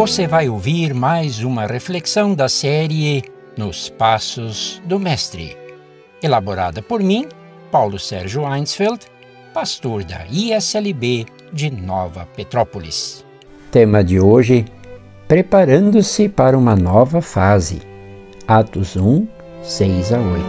você vai ouvir mais uma reflexão da série Nos Passos do Mestre, elaborada por mim, Paulo Sérgio Einsfeld, pastor da ISLB de Nova Petrópolis. Tema de hoje: Preparando-se para uma nova fase. Atos 1, 6 a 8.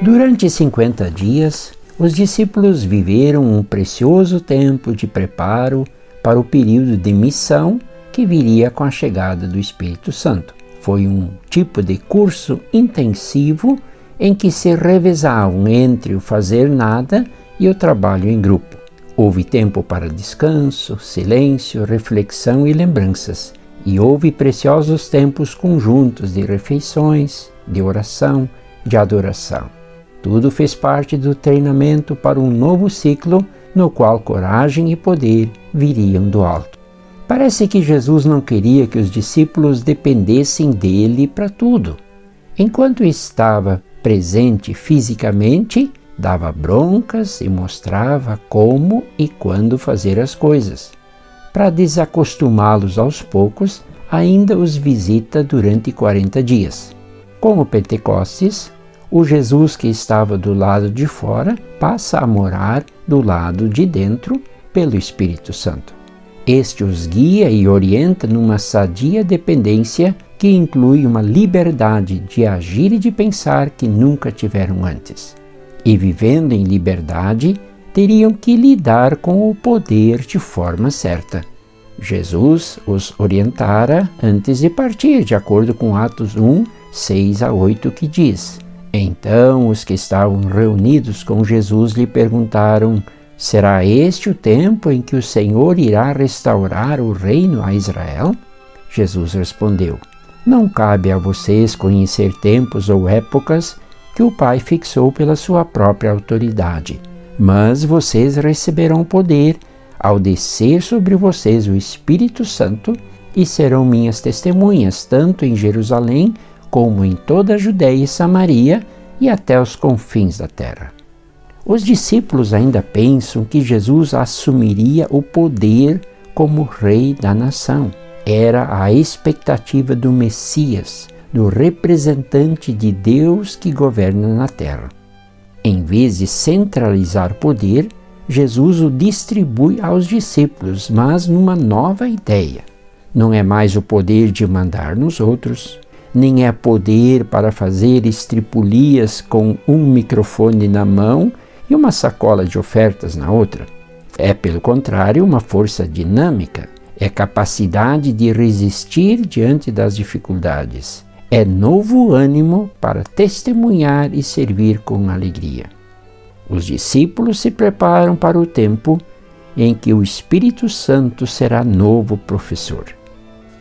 Durante 50 dias, os discípulos viveram um precioso tempo de preparo para o período de missão que viria com a chegada do Espírito Santo. Foi um tipo de curso intensivo em que se revezavam entre o fazer nada e o trabalho em grupo. Houve tempo para descanso, silêncio, reflexão e lembranças, e houve preciosos tempos conjuntos de refeições, de oração, de adoração. Tudo fez parte do treinamento para um novo ciclo no qual coragem e poder viriam do alto. Parece que Jesus não queria que os discípulos dependessem dele para tudo. Enquanto estava presente fisicamente, dava broncas e mostrava como e quando fazer as coisas. Para desacostumá-los aos poucos, ainda os visita durante 40 dias. Como Pentecostes, o Jesus que estava do lado de fora passa a morar do lado de dentro pelo Espírito Santo. Este os guia e orienta numa sadia dependência que inclui uma liberdade de agir e de pensar que nunca tiveram antes. E vivendo em liberdade, teriam que lidar com o poder de forma certa. Jesus os orientara antes de partir, de acordo com Atos 1, 6 a 8, que diz: então os que estavam reunidos com Jesus lhe perguntaram: Será este o tempo em que o Senhor irá restaurar o reino a Israel? Jesus respondeu: Não cabe a vocês conhecer tempos ou épocas que o Pai fixou pela sua própria autoridade, mas vocês receberão poder ao descer sobre vocês o Espírito Santo e serão minhas testemunhas, tanto em Jerusalém como em toda a Judéia e Samaria e até os confins da terra. Os discípulos ainda pensam que Jesus assumiria o poder como rei da nação. Era a expectativa do Messias, do representante de Deus que governa na terra. Em vez de centralizar poder, Jesus o distribui aos discípulos, mas numa nova ideia. Não é mais o poder de mandar nos outros, nem é poder para fazer estripulias com um microfone na mão e uma sacola de ofertas na outra. É, pelo contrário, uma força dinâmica, é capacidade de resistir diante das dificuldades, é novo ânimo para testemunhar e servir com alegria. Os discípulos se preparam para o tempo em que o Espírito Santo será novo professor.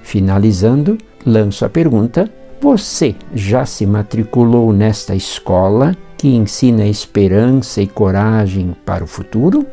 Finalizando, lanço a pergunta você já se matriculou nesta escola que ensina esperança e coragem para o futuro?